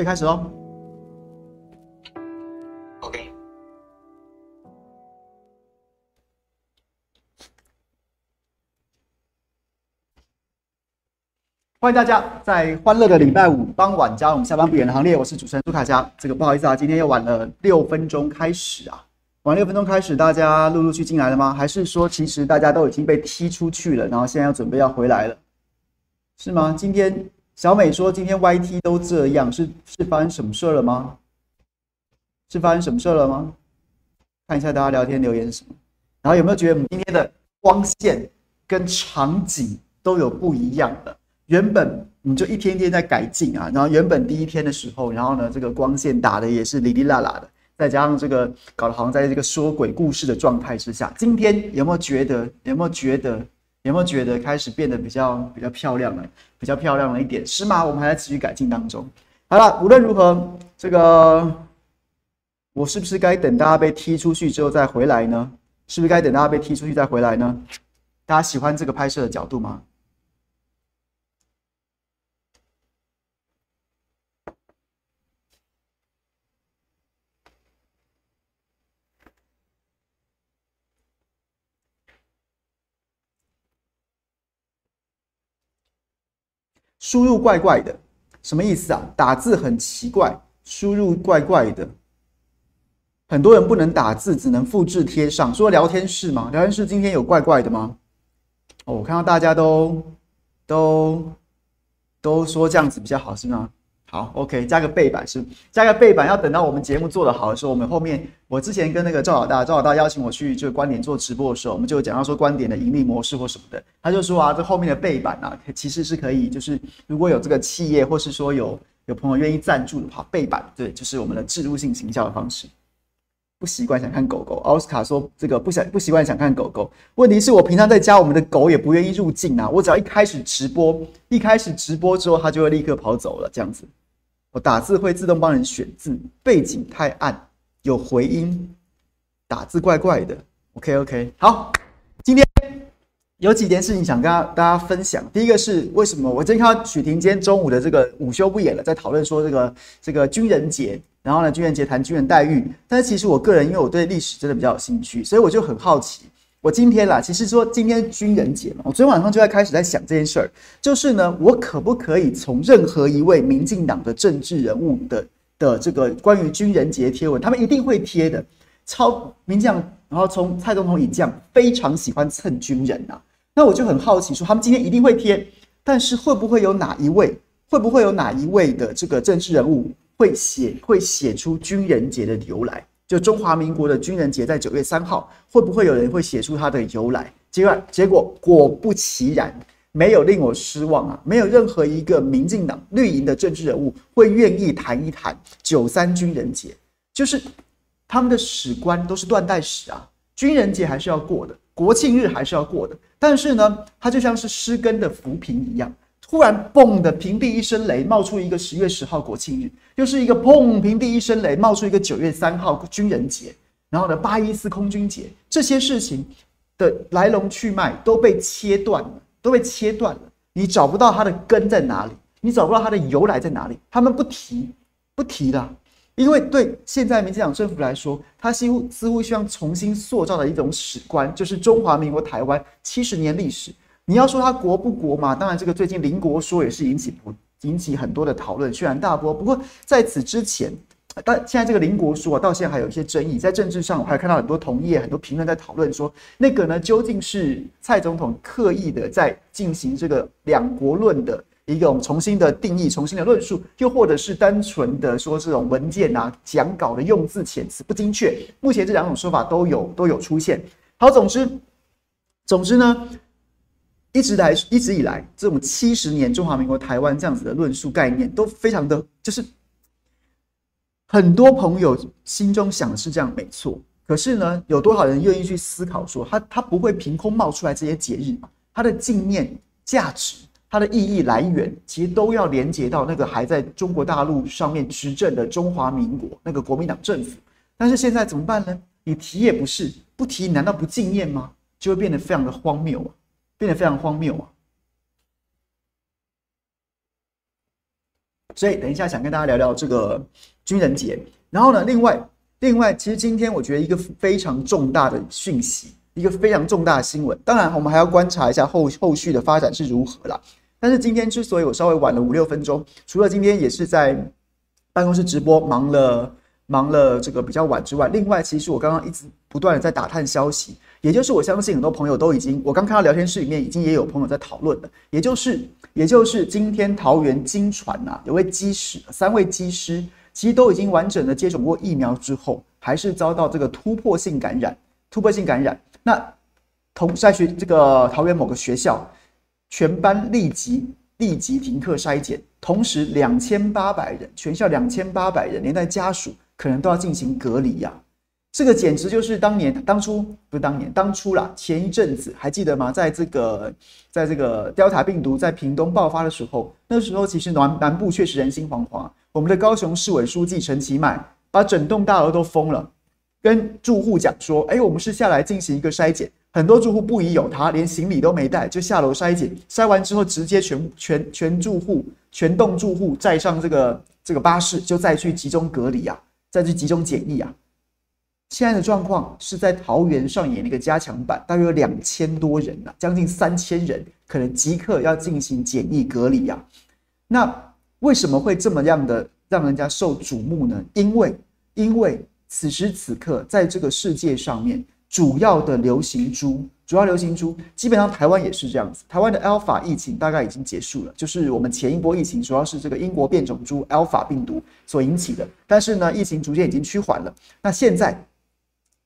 可以开始喽。OK。欢迎大家在欢乐的礼拜五傍晚加入我们下班不远的行列。我是主持人朱卡佳。这个不好意思啊，今天又晚了六分钟开始啊。晚六分钟开始，大家陆陆续续进来了吗？还是说其实大家都已经被踢出去了，然后现在要准备要回来了，是吗？今天小美说今天 YT 都这样，是是发生什么事了吗？是发生什么事了吗？看一下大家聊天留言什么，然后有没有觉得我们今天的光线跟场景都有不一样的？原本我们就一天天在改进啊，然后原本第一天的时候，然后呢，这个光线打的也是哩哩啦啦的，再加上这个搞得好像在这个说鬼故事的状态之下，今天有没有觉得？有没有觉得？有没有觉得开始变得比较比较漂亮了？比较漂亮了一点，是吗？我们还在持续改进当中。好了，无论如何，这个我是不是该等大家被踢出去之后再回来呢？是不是该等大家被踢出去再回来呢？大家喜欢这个拍摄的角度吗？输入怪怪的，什么意思啊？打字很奇怪，输入怪怪的。很多人不能打字，只能复制贴上。说聊天室吗？聊天室今天有怪怪的吗？哦，我看到大家都都都说这样子比较好，是吗？好，OK，加个背板是，加个背板，要等到我们节目做得好的时候，我们后面我之前跟那个赵老大，赵老大邀请我去就观点做直播的时候，我们就讲到说观点的盈利模式或什么的，他就说啊，这后面的背板啊，其实是可以，就是如果有这个企业或是说有有朋友愿意赞助的话，背板对，就是我们的置入性行销的方式。不习惯想看狗狗，奥斯卡说这个不想不习惯想看狗狗，问题是我平常在家，我们的狗也不愿意入镜啊，我只要一开始直播，一开始直播之后，它就会立刻跑走了，这样子。我打字会自动帮人选字，背景太暗，有回音，打字怪怪的。OK OK，好，今天有几件事情想跟大家分享。第一个是为什么我今天看到许婷今天中午的这个午休不演了，在讨论说这个这个军人节，然后呢军人节谈军人待遇。但是其实我个人因为我对历史真的比较有兴趣，所以我就很好奇。我今天啦，其实说今天军人节嘛，我昨天晚上就在开始在想这件事儿，就是呢，我可不可以从任何一位民进党的政治人物的的这个关于军人节贴文，他们一定会贴的，超民进党，然后从蔡总统以降非常喜欢蹭军人呐、那我就很好奇说，他们今天一定会贴，但是会不会有哪一位，会不会有哪一位的这个政治人物会写会写出军人节的由来？就中华民国的军人节在九月三号，会不会有人会写出它的由来？结果结果果不其然，没有令我失望啊！没有任何一个民进党绿营的政治人物会愿意谈一谈九三军人节，就是他们的史观都是断代史啊！军人节还是要过的，国庆日还是要过的，但是呢，它就像是失根的浮萍一样。忽然，嘣的平地一声雷，冒出一个十月十号国庆日，又是一个砰平地一声雷，冒出一个九月三号军人节，然后呢，八一四空军节，这些事情的来龙去脉都被切断了，都被切断了，你找不到它的根在哪里，你找不到它的由来在哪里，他们不提，不提了，因为对现在民进党政府来说，他似乎似乎希望重新塑造的一种史观，就是中华民国台湾七十年历史。你要说他国不国嘛？当然，这个最近邻国说也是引起引起很多的讨论，轩然大波。不过在此之前，但现在这个邻国说啊，到现在还有一些争议。在政治上，我还看到很多同业、很多评论在讨论说，那个呢，究竟是蔡总统刻意的在进行这个两国论的一个重新的定义、重新的论述，又或者是单纯的说这种文件啊、讲稿的用字遣词不精确？目前这两种说法都有都有出现。好，总之，总之呢。一直来，一直以来，这种七十年中华民国台湾这样子的论述概念，都非常的，就是很多朋友心中想的是这样，没错。可是呢，有多少人愿意去思考说，他他不会凭空冒出来这些节日，它的纪念价值、它的意义来源，其实都要连接到那个还在中国大陆上面执政的中华民国那个国民党政府。但是现在怎么办呢？你提也不是，不提难道不纪念吗？就会变得非常的荒谬啊！变得非常荒谬啊！所以等一下想跟大家聊聊这个军人节。然后呢，另外另外，其实今天我觉得一个非常重大的讯息，一个非常重大的新闻。当然，我们还要观察一下后后续的发展是如何啦。但是今天之所以我稍微晚了五六分钟，除了今天也是在办公室直播忙了忙了这个比较晚之外，另外其实我刚刚一直不断的在打探消息。也就是我相信很多朋友都已经，我刚看到聊天室里面已经也有朋友在讨论了。也就是，也就是今天桃园惊传呐，有位机师，三位机师其实都已经完整的接种过疫苗之后，还是遭到这个突破性感染。突破性感染，那同在学这个桃园某个学校，全班立即立即停课筛检，同时两千八百人，全校两千八百人，连带家属可能都要进行隔离呀、这个简直就是当年当初不是当年当初啦，前一阵子还记得吗？在这个在这个 Delta 病毒在屏东爆发的时候，那时候其实南南部确实人心惶惶。我们的高雄市委书记陈其迈把整栋大楼都封了，跟住户讲说：“哎，我们是下来进行一个筛检。”很多住户不疑有他，连行李都没带，就下楼筛检。筛完之后，直接全全全住户全栋住户载上这个这个巴士，就再去集中隔离啊，再去集中检疫啊。现在的状况是在桃园上演了一个加强版，大约有两千多人啊，将近三千人，可能即刻要进行检疫隔离啊。那为什么会这么样的让人家受瞩目呢？因为，因为此时此刻在这个世界上面，主要的流行株，主要流行株，基本上台湾也是这样子。台湾的 Alpha 疫情大概已经结束了，就是我们前一波疫情主要是这个英国变种株 Alpha 病毒所引起的，但是呢，疫情逐渐已经趋缓了。那现在。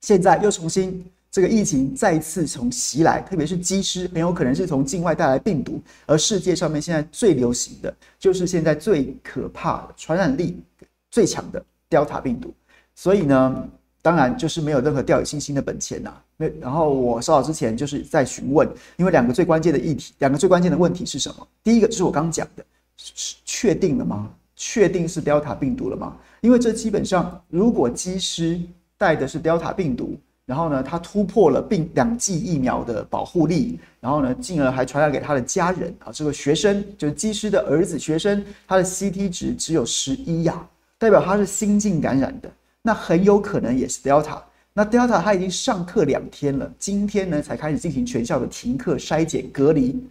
现在又重新这个疫情再次从袭来，特别是机师很有可能是从境外带来病毒，而世界上面现在最流行的就是现在最可怕的传染力最强的 Delta 病毒，所以呢，当然就是没有任何掉以轻心的本钱呐。没，然后我稍早之前就是在询问，因为两个最关键的议题，两个最关键的问题是什么？第一个就是我刚刚讲的，是确定了吗？确定是 Delta 病毒了吗？因为这基本上如果机师。带的是 Delta 病毒，然后呢，他突破了病两剂疫苗的保护力，然后呢，进而还传染给他的家人啊。这个学生就是机师的儿子，学生他的 CT 值只有十一呀，代表他是新进感染的，那很有可能也是 Delta。那 Delta 他已经上课两天了，今天呢才开始进行全校的停课、筛检、隔离。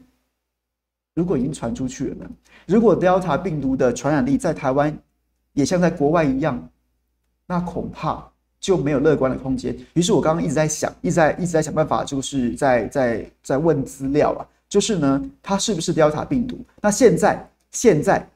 如果已经传出去了呢？如果 Delta 病毒的传染力在台湾也像在国外一样，那恐怕。就没有乐观的空间。于是我刚刚一直在想，一直在一直在想办法，就是在在在问资料啊，就是呢，它是不是 Delta 病毒？那现在现在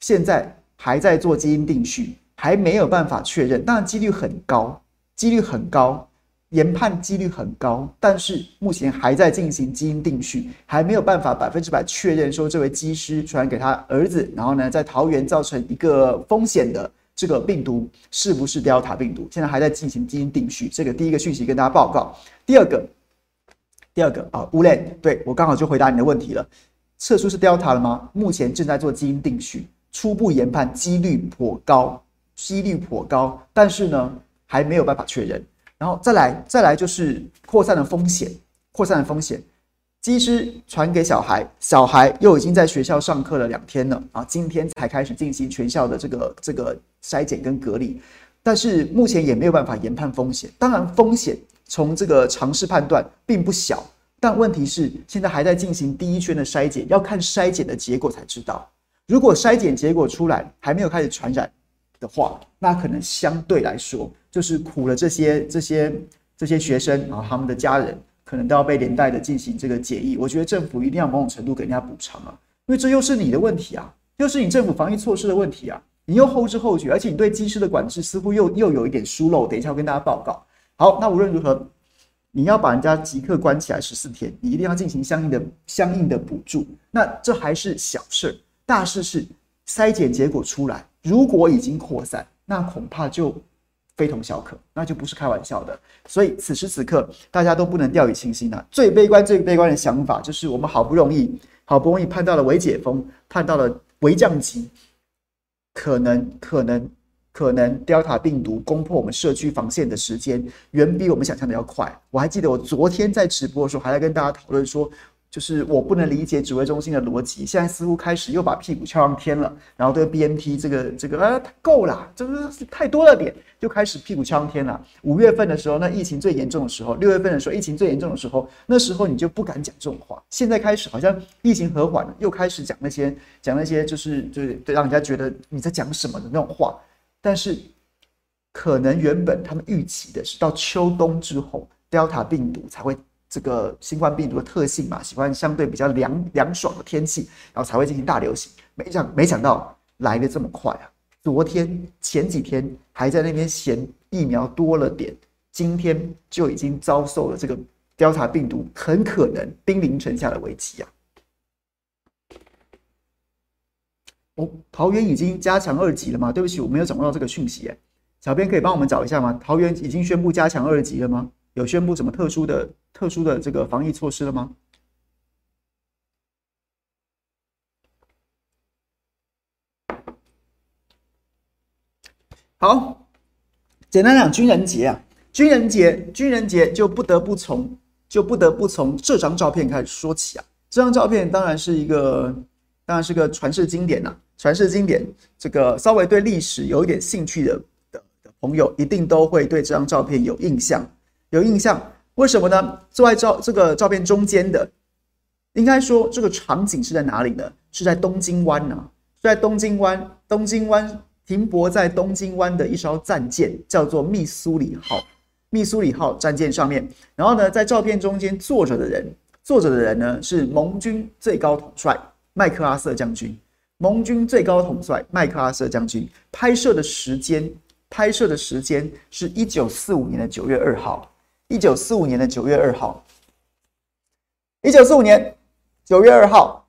现在还在做基因定序，还没有办法确认。当然几率很高，几率很高，研判几率很高，但是目前还在进行基因定序，还没有办法百分之百确认说这位机师传染给他儿子，然后呢，在桃园造成一个风险的。这个病毒是不是 Delta 病毒？现在还在进行基因定序。这个第一个讯息跟大家报告。第二个，第二个啊，乌雷，对，我刚好就回答你的问题了。测出是 Delta 了吗？目前正在做基因定序，初步研判几率颇高，几率颇高，但是呢，还没有办法确认。然后再来，再来就是扩散的风险，扩散的风险。机师传给小孩，小孩又已经在学校上课了两天了啊！今天才开始进行全校的这个这个筛检跟隔离，但是目前也没有办法研判风险。当然，风险从这个尝试判断并不小，但问题是现在还在进行第一圈的筛检，要看筛检的结果才知道。如果筛检结果出来还没有开始传染的话，那可能相对来说就是苦了这些这些这些学生啊，他们的家人。可能都要被连带的进行这个检疫，我觉得政府一定要某种程度给人家补偿啊，因为这又是你的问题啊，又是你政府防疫措施的问题啊，你又后知后觉，而且你对机师的管制似乎又又有一点疏漏，等一下我跟大家报告。好，那无论如何，你要把人家即刻关起来十四天，你一定要进行相应的相应的补助。那这还是小事儿，大事是筛检结果出来，如果已经扩散，那恐怕就。非同小可，那就不是开玩笑的。所以此时此刻，大家都不能掉以轻心呐。最悲观、最悲观的想法就是，我们好不容易、好不容易盼到了微解封，盼到了微降级，可能、可能、可能，Delta 病毒攻破我们社区防线的时间，远比我们想象的要快。我还记得我昨天在直播的时候，还在跟大家讨论说，就是我不能理解指挥中心的逻辑，现在似乎开始又把屁股翘上天了，然后对 BNT 这个这个啊够了，这个是太多了点，就开始屁股翘上天了。五月份的时候，那疫情最严重的时候，六月份的时候疫情最严重的时候，那时候你就不敢讲这种话。现在开始好像疫情和缓了，又开始讲那些讲那些就是就是让人家觉得你在讲什么的那种话。但是可能原本他们预期的是到秋冬之后，Delta 病毒才会。这个新冠病毒的特性嘛，喜欢相对比较凉凉爽的天气，然后才会进行大流行。没想没想到来的这么快啊！昨天前几天还在那边嫌疫苗多了点，今天就已经遭受了这个 Delta 病毒很可能兵临城下的危机啊！哦，桃园已经加强二级了吗？对不起，我没有掌握到这个讯息哎，小编可以帮我们找一下吗？桃园已经宣布加强二级了吗？有宣布什么特殊的、特殊的这个防疫措施了吗？好，简单讲，军人节啊，军人节，军人节就不得不从就不得不从这张照片开始说起啊。这张照片当然是一个，当然是个传世经典呐、啊，传世经典。这个稍微对历史有一点兴趣的的的朋友，一定都会对这张照片有印象。有印象，为什么呢？坐在照这个照片中间的，应该说这个场景是在哪里呢？是在东京湾呢、啊，是在东京湾。东京湾停泊在东京湾的一艘战舰叫做密苏里号，密苏里号战舰上面。然后呢，在照片中间坐着的人，坐着的人呢是盟军最高统帅麦克阿瑟将军。盟军最高统帅麦克阿瑟将军拍摄的时间，拍摄的时间是一九四五年的九月二号。一九四五年的九月二号，一九四五年九月二号，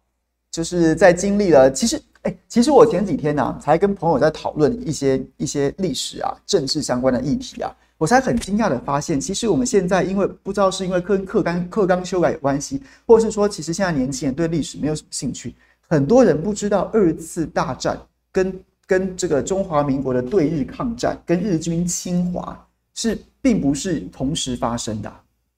就是在经历了。其实，哎，其实我前几天呢、才跟朋友在讨论一些一些历史啊、政治相关的议题啊，我才很惊讶的发现，其实我们现在因为不知道是因为跟课纲课纲修改有关系，或是说，其实现在年轻人对历史没有什么兴趣，很多人不知道二次大战跟跟这个中华民国的对日抗战跟日军侵华是。并不是同时发生的，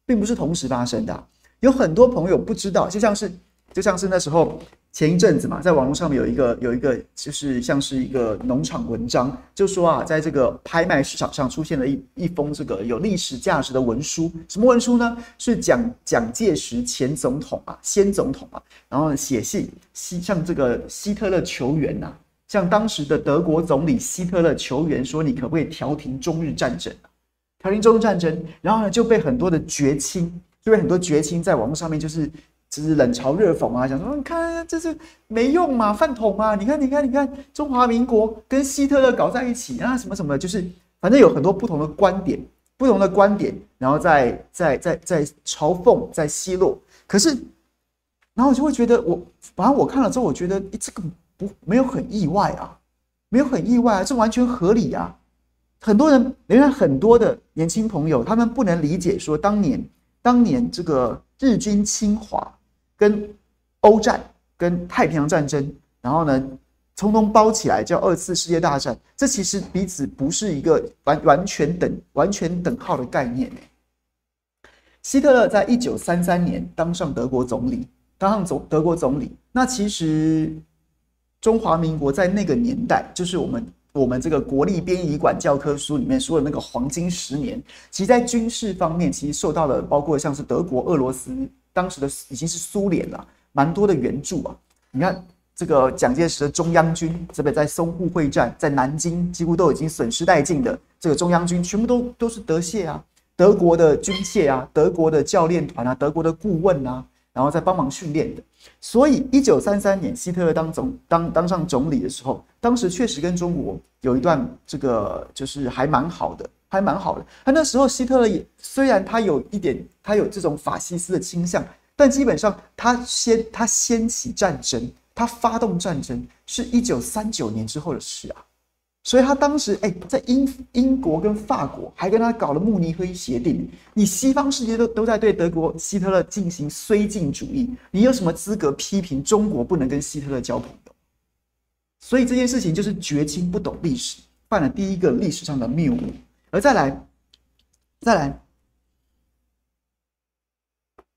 并不是同时发生的。有很多朋友不知道，就像是就像是那时候前一阵子嘛，在网络上面有一个有一个就是像是一个农场文章，就说啊，在这个拍卖市场上出现了一一封这个有历史价值的文书。什么文书呢？是蒋蒋介石前总统啊，先总统啊，然后写信希向这个希特勒求援呐，向当时的德国总理希特勒求援，说你可不可以调停中日战争啊？调停中日战争，然后呢就被很多的绝亲，就被很多绝亲在网络上面就是就是冷嘲热讽啊，讲说你看这是没用嘛，饭桶嘛，你看你看你看中华民国跟希特勒搞在一起啊，什么什么，就是反正有很多不同的观点，不同的观点，然后在在在在嘲讽，在奚落。可是，然后我就会觉得我，反正我看了之后，我觉得这个不没有很意外啊，没有很意外啊，这完全合理啊。很多人，仍然很多的年轻朋友，他们不能理解说，当年当年这个日军侵华、跟欧战、跟太平洋战争，然后呢，通通包起来叫二次世界大战，这其实彼此不是一个完完全等完全等号的概念。希特勒在一九三三年当上德国总理，当上总德国总理，那其实中华民国在那个年代，就是我们。我们这个国立编译馆教科书里面说的那个黄金十年，其实，在军事方面，其实受到了包括像是德国、俄罗斯，当时的已经是苏联了，蛮多的援助啊。你看这个蒋介石的中央军，这边在淞沪会战，在南京几乎都已经损失殆尽的这个中央军，全部都都是德械啊，德国的军械啊，德国的教练团啊，德国的顾问啊。然后再帮忙训练的，所以一九三三年希特勒当总当当上总理的时候，当时确实跟中国有一段这个就是还蛮好的，还蛮好的。他那时候希特勒也虽然他有一点他有这种法西斯的倾向，但基本上他先他掀起战争，他发动战争是一九三九年之后的事啊。所以他当时哎，在英英国跟法国还跟他搞了慕尼黑协定，你西方世界都都在对德国希特勒进行绥靖主义，你有什么资格批评中国不能跟希特勒交朋友？所以这件事情就是绝清不懂历史，犯了第一个历史上的谬误。而再来，再来，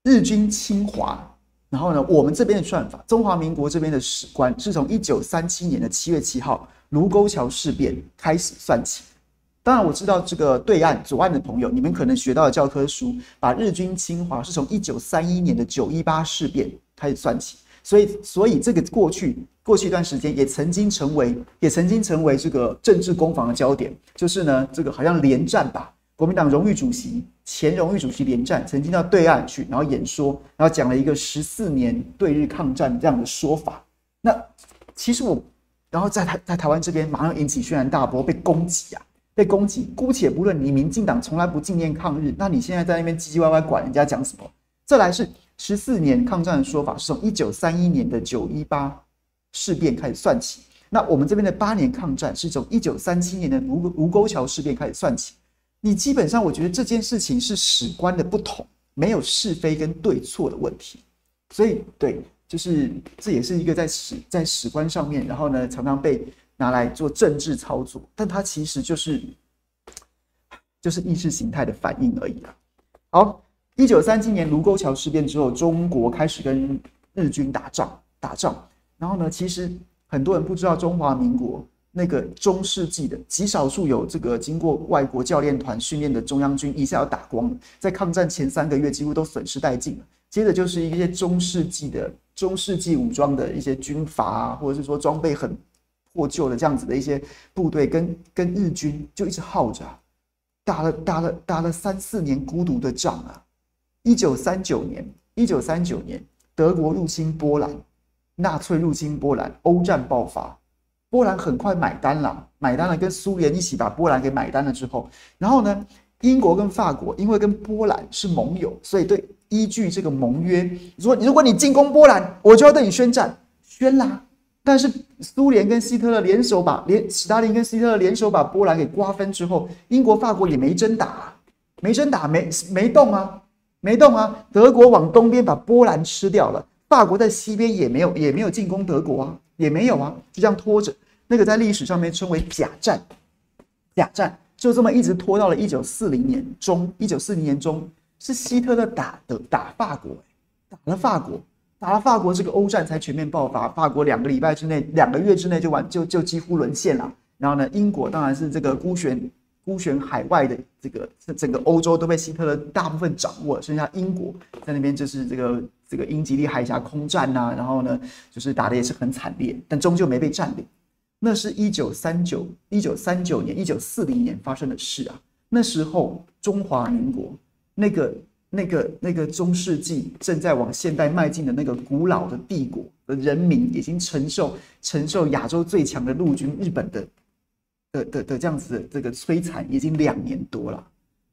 日军侵华，然后呢，我们这边的算法，中华民国这边的史观是从一九三七年的七月七号卢沟桥事变开始算起。当然，我知道这个对岸左岸的朋友，你们可能学到的教科书，把日军侵华是从一九三一年的九一八事变开始算起。所以，所以这个过去过去一段时间也曾经成为，也曾经成为这个政治攻防的焦点。就是呢，这个好像连战吧。国民党荣誉主席、前荣誉主席连战曾经到对岸去，然后演说，然后讲了一个十四年对日抗战这样的说法。那其实我，然后在台在台湾这边马上引起轩然大波，被攻击啊，被攻击。姑且不论你民进党从来不纪念抗日，那你现在在那边唧唧歪歪管人家讲什么？再来是十四年抗战的说法，是从一九三一年的九一八事变开始算起。那我们这边的八年抗战是从一九三七年的卢卢沟桥事变开始算起。你基本上，我觉得这件事情是史观的不同，没有是非跟对错的问题。所以，对，就是这也是一个在史在史观上面，然后呢，常常被拿来做政治操作，但它其实就是就是意识形态的反应而已啊。好，一九三七年卢沟桥事变之后，中国开始跟日军打仗，打仗。然后呢，其实很多人不知道中华民国。那个中世纪的极少数有这个经过外国教练团训练的中央军一下要打光了，在抗战前三个月几乎都损失殆尽了。接着就是一些中世纪的中世纪武装的一些军阀啊，或者是说装备很破旧的这样子的一些部队，跟跟日军就一直耗着，打了打了打了三四年孤独的仗啊。一九三九年，一九三九年，德国入侵波兰，纳粹入侵波兰，欧战爆发。波兰很快买单了，买单了，跟苏联一起把波兰给买单了之后，然后呢，英国跟法国因为跟波兰是盟友，所以对依据这个盟约，说如果你进攻波兰，我就要对你宣战，宣啦。但是苏联跟希特勒联手把联史达林跟希特勒联手把波兰给瓜分之后，英国法国也没真打，没真打，没没动啊，没动啊。德国往东边把波兰吃掉了，法国在西边也没有也没有进攻德国啊。也没有啊，就这样拖着，那个在历史上面称为假战，假战。就这么一直拖到了一九四零年中，一九四零年中是希特勒打的打法国，打了法国，打了法国，这个欧战才全面爆发，法国两个礼拜之内，两个月之内就完就就几乎沦陷了。然后呢，英国当然是这个孤悬孤悬海外的这个整个欧洲都被希特勒大部分掌握，剩下英国在那边就是这个。这个英吉利海峡空战呐、然后呢，就是打的也是很惨烈，但终究没被占领。那是一九三九、一九三九年、一九四零年发生的事啊。那时候中华民国那个、那个、那个中世纪正在往现代迈进的那个古老的帝国的人民，已经承受承受亚洲最强的陆军日本的的的的这样子的这个摧残，已经两年多了，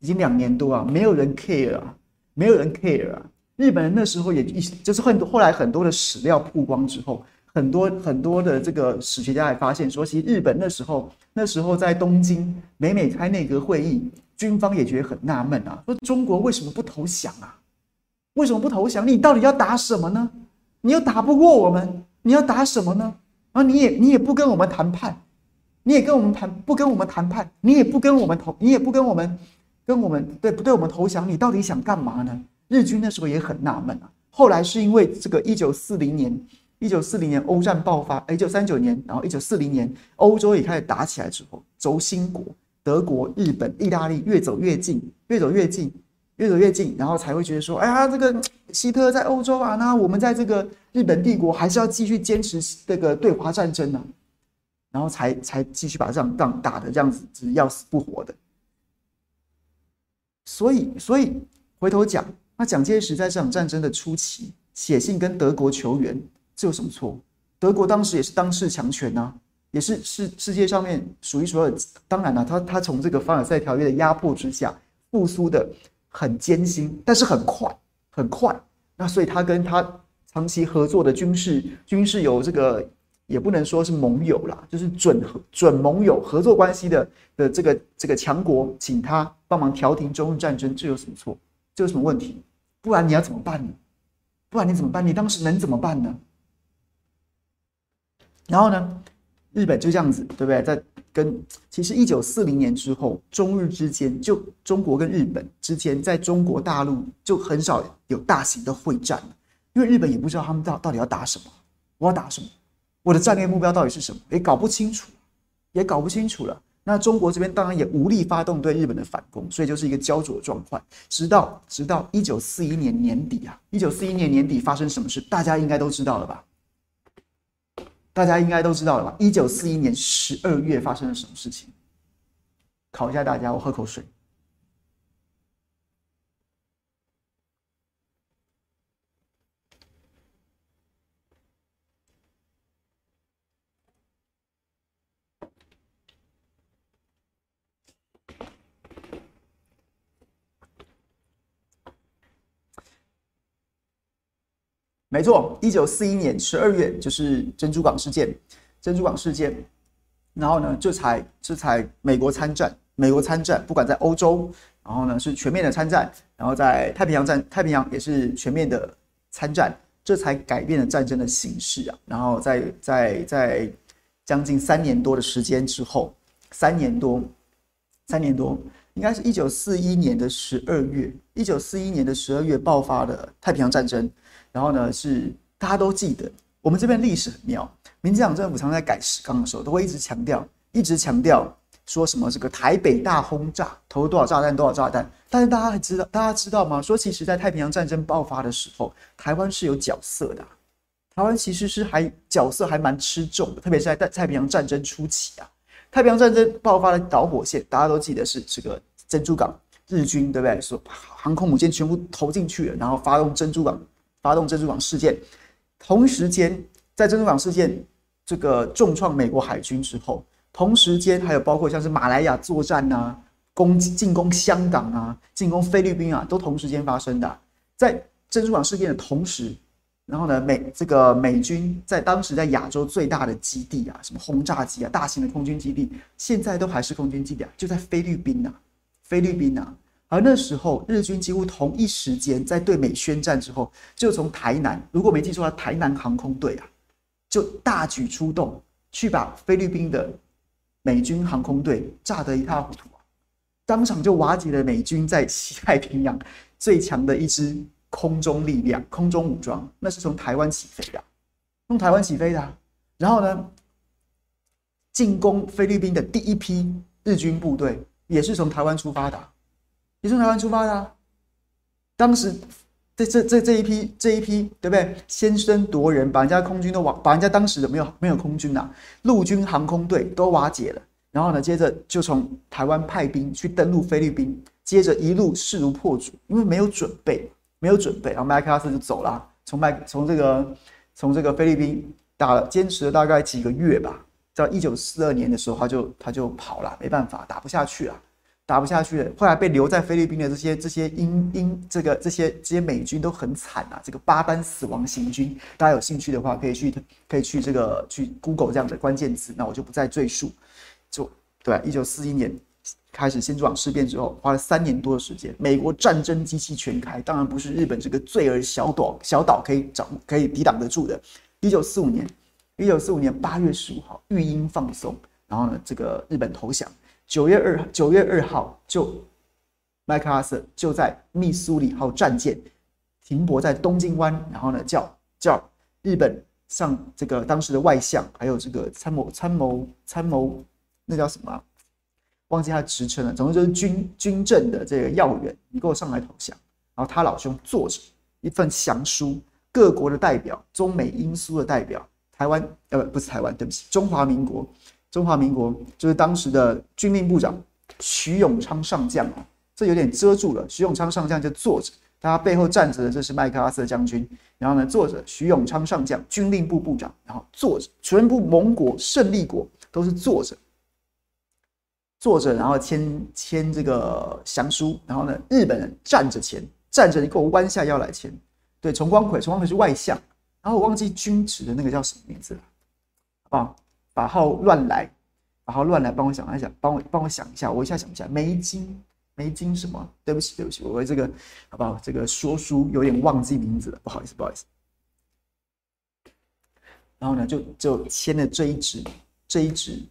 已经两年多啊，没有人 care 啊，没有人 care 啊。日本人那时候也一就是很多后来很多的史料曝光之后，很多很多的这个史学家也发现说，其实日本那时候那时候在东京每每开内阁会议，军方也觉得很纳闷啊，说中国为什么不投降啊？为什么不投降？你到底要打什么呢？你又打不过我们，你要打什么呢？啊，你也你也不跟我们谈判，你也跟我们谈不跟我们谈判，你也不跟我们投，你也不跟我们跟我们对不对我们投降？你到底想干嘛呢？日军那时候也很纳闷啊，后来是因为这个一九四零年，一九四零年欧战爆发，一九三九年，然后一九四零年欧洲也开始打起来之后，轴心国德国、日本、意大利越走越近，越走越近，越走越近，然后才会觉得说，哎呀，这个希特勒在欧洲啊，那我们在这个日本帝国还是要继续坚持这个对华战争呢、啊，然后才才继续把这场仗打得这样子，是要死不活的。所以，所以回头讲。那蒋介石在这场战争的初期写信跟德国求援，这有什么错？德国当时也是当世强权呐、啊，也是世世界上面数一数二。当然了、他他从这个凡尔赛条约的压迫之下复苏的很艰辛，但是很快很快。那所以他跟他长期合作的军事军事有这个也不能说是盟友啦，就是准准盟友合作关系的的这个这个强国，请他帮忙调停中日战争，这有什么错？这有什么问题？不然你要怎么办呢？不然你怎么办？你当时能怎么办呢？然后呢，日本就这样子，对不对？在跟其实一九四零年之后，中日之间就中国跟日本之间，在中国大陆就很少有大型的会战。因为日本也不知道他们到到底要打什么，我要打什么，我的战略目标到底是什么，也搞不清楚，也搞不清楚了。那中国这边当然也无力发动对日本的反攻，所以就是一个焦灼状况。直到直到一九四一年年底啊，一九四一年年底发生什么事，大家应该都知道了吧？大家应该都知道了吧？一九四一年十二月发生了什么事情？考一下大家，我喝口水。没错，一九四一年十二月就是珍珠港事件，珍珠港事件，然后呢，这才这才美国参战，美国参战，不管在欧洲，然后呢是全面的参战，然后在太平洋战，太平洋也是全面的参战，这才改变了战争的形式啊。然后在在在将近三年多的时间之后，三年多，三年多，应该是一九四一年的十二月，一九四一年的十二月爆发了太平洋战争。然后呢，是大家都记得，我们这边历史很妙。民进党政府常在改史纲的时候，都会一直强调，一直强调说什么这个台北大轰炸，投了多少炸弹，多少炸弹。但是大家还知道，大家知道吗？说其实，在太平洋战争爆发的时候，台湾是有角色的。台湾其实是还角色还蛮吃重的，特别是在太平洋战争初期啊。太平洋战争爆发的导火线，大家都记得是这个珍珠港日军，对不对？说航空母舰全部投进去了，然后发动珍珠港。发动珍珠港事件，同时间在珍珠港事件这个重创美国海军之后，同时间还有包括像是马来亚作战啊，攻进攻香港啊，进攻菲律宾啊，都同时间发生的。在珍珠港事件的同时，然后呢，美这个美军在当时在亚洲最大的基地啊，什么轰炸机啊，大型的空军基地，现在都还是空军基地啊，就在菲律宾呐，菲律宾呐。而那时候，日军几乎同一时间在对美宣战之后，就从台南，如果没记错的话，台南航空队啊，就大举出动，去把菲律宾的美军航空队炸得一塌糊涂！当场就瓦解了美军在西太平洋最强的一支空中力量、空中武装，那是从台湾起飞的，从台湾起飞的。然后呢，进攻菲律宾的第一批日军部队也是从台湾出发的。你从台湾出发的，啊，当时这这这这一批这一批对不对？先声夺人，把人家空军都瓦，把人家当时的没有没有空军呐，陆军航空队都瓦解了。然后呢，接着就从台湾派兵去登陆菲律宾，接着一路势如破竹，因为没有准备，没有准备，然后麦克阿瑟就走了，从麦从这个从这个菲律宾打了，坚持了大概几个月吧，到一九四二年的时候，他就他就跑了，没办法，打不下去了。打不下去了，后来被留在菲律宾的这些这些英英这个这些这些美军都很惨啊！这个巴丹死亡行军，大家有兴趣的话可以去可以去这个去 Google 这样的关键词，那我就不再赘述。就对，一九四一年开始珍珠港事变之后，花了三年多的时间，美国战争机器全开，当然不是日本这个罪儿小岛小岛可以掌可以抵挡得住的。一九四五年，一九四五年八月十五号，育鹰放送，然后呢，这个日本投降。九月二九月二号，就麦克阿瑟就在密苏里号战舰停泊在东京湾，然后呢，叫叫日本上这个当时的外相，还有这个参谋参谋参谋，那叫什么？忘记他的职称了。总之就是军军政的这个要员，你给我上来投降。然后他老兄坐着一份降书，各国的代表，中美英苏的代表，台湾呃不是台湾，对不起，中华民国。中华民国就是当时的军令部长徐永昌上将啊，这有点遮住了。徐永昌上将就坐着，他背后站着的这是麦克阿瑟将军。然后呢，坐着徐永昌上将，军令部部长，然后坐着，全部盟国胜利国都是坐着，坐着，然后签签这个降书。然后呢，日本人站着签，站着你给我弯下腰来签。对，崇光葵，崇光葵是外相。然后我忘记军职的那个叫什么名字了，好不好？把号乱来，把号乱来，帮我想一想，帮我帮我想一下，我一下想不起来，梅金梅金什么？对不起，对不起，我这个好不好？这个说书有点忘记名字了，不好意思，不好意思。然后呢，就就签了这一纸这一纸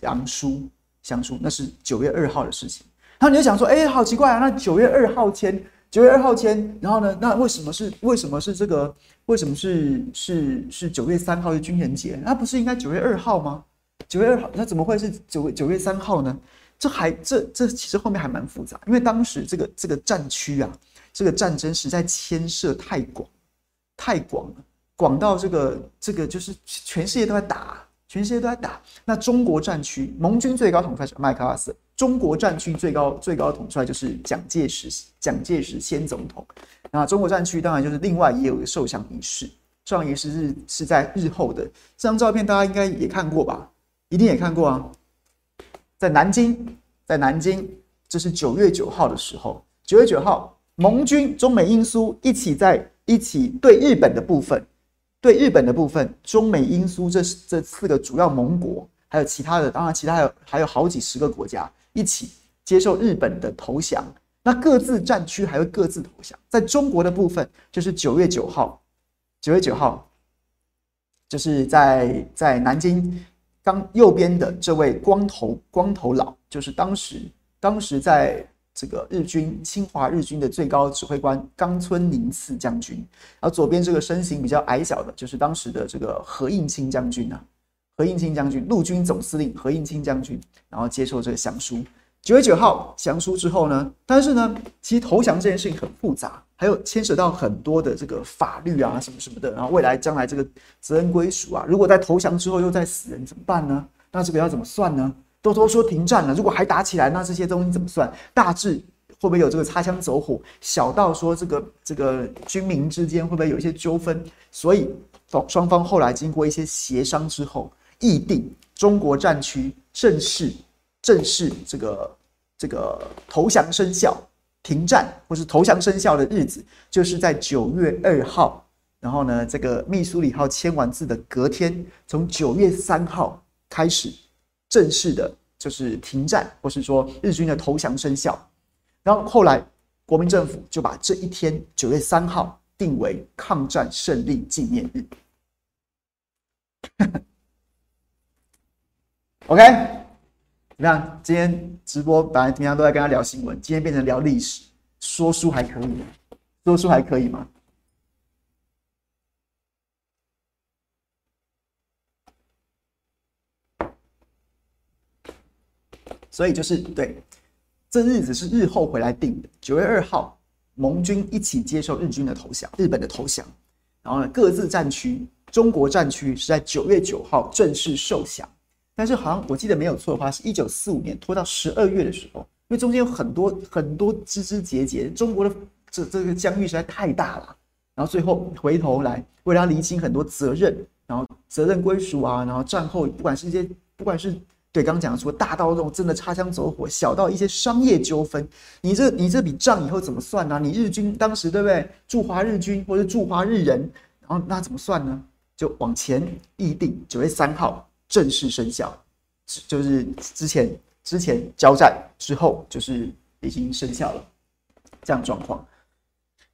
降书，降书，那是九月二号的事情。然后你就想说，哎，好奇怪啊，那九月二号签，九月二号签，然后呢，那为什么是为什么是这个？为什么是是是九月三号是军人节？那不是应该九月二号吗？九月二号，那怎么会是九九月三号呢？这还这这其实后面还蛮复杂，因为当时这个这个战区啊，这个战争实在牵涉太广，太广了，广到这个这个就是全世界都在打，全世界都在打。那中国战区盟军最高统帅是麦克阿瑟，中国战区最高最高统帅就是蒋介石，蒋介石先总统。那中国战区当然就是另外也有一个受降仪式，受降仪式是是在日后的。这张照片大家应该也看过吧？一定也看过啊。在南京，在南京，这是九月九号的时候。九月九号，盟军中美英苏一起在一起对日本的部分，对日本的部分，中美英苏这这四个主要盟国，还有其他的，当然其他还有还有好几十个国家一起接受日本的投降。那各自战区还会各自投降。在中国的部分，就是九月九号，九月九号，就是在在南京。刚右边的这位光头光头佬，就是当时当时在这个日军侵华日军的最高指挥官冈村宁次将军。然后左边这个身形比较矮小的，就是当时的这个何应钦将军啊，何应钦将军，陆军总司令何应钦将军，然后接受这个降书。九月九号降书之后呢，但是呢，其实投降这件事情很复杂。还有牵扯到很多的这个法律啊，什么什么的，然后未来将来这个责任归属啊，如果在投降之后又再死人怎么办呢？那这个要怎么算呢？都都说停战了，如果还打起来，那这些东西怎么算？大致会不会有这个擦枪走火？小到说这个这个军民之间会不会有一些纠纷？所以双方后来经过一些协商之后，议定中国战区正式正式这个这个投降生效。停战或是投降生效的日子，就是在九月二号。然后呢，这个密苏里号签完字的隔天，从九月三号开始正式的，就是停战，或是说日军的投降生效。然后后来国民政府就把这一天九月三号定为抗战胜利纪念日。OK。怎么样？今天直播本来平常都在跟他聊新闻，今天变成聊历史，说书还可以？说书还可以吗？所以就是对，这日子是日后回来定的。九月二号，盟军一起接受日军的投降，日本的投降。然后呢，各自战区，中国战区是在九月九号正式受降。但是好像我记得没有错的话，是一九四五年拖到十二月的时候，因为中间有很多很多枝枝节节，中国的这这个疆域实在太大了，然后最后回头来为了厘清很多责任，然后责任归属啊，然后战后不管是一些不管是对刚刚讲说大到这种真的擦枪走火，小到一些商业纠纷，你这你这笔账以后怎么算呢、你日军当时对不对？驻华日军或者驻华日人，然后那怎么算呢？就往前议定九月三号。正式生效，就是之前之前交战之后，就是已经生效了，这样状况。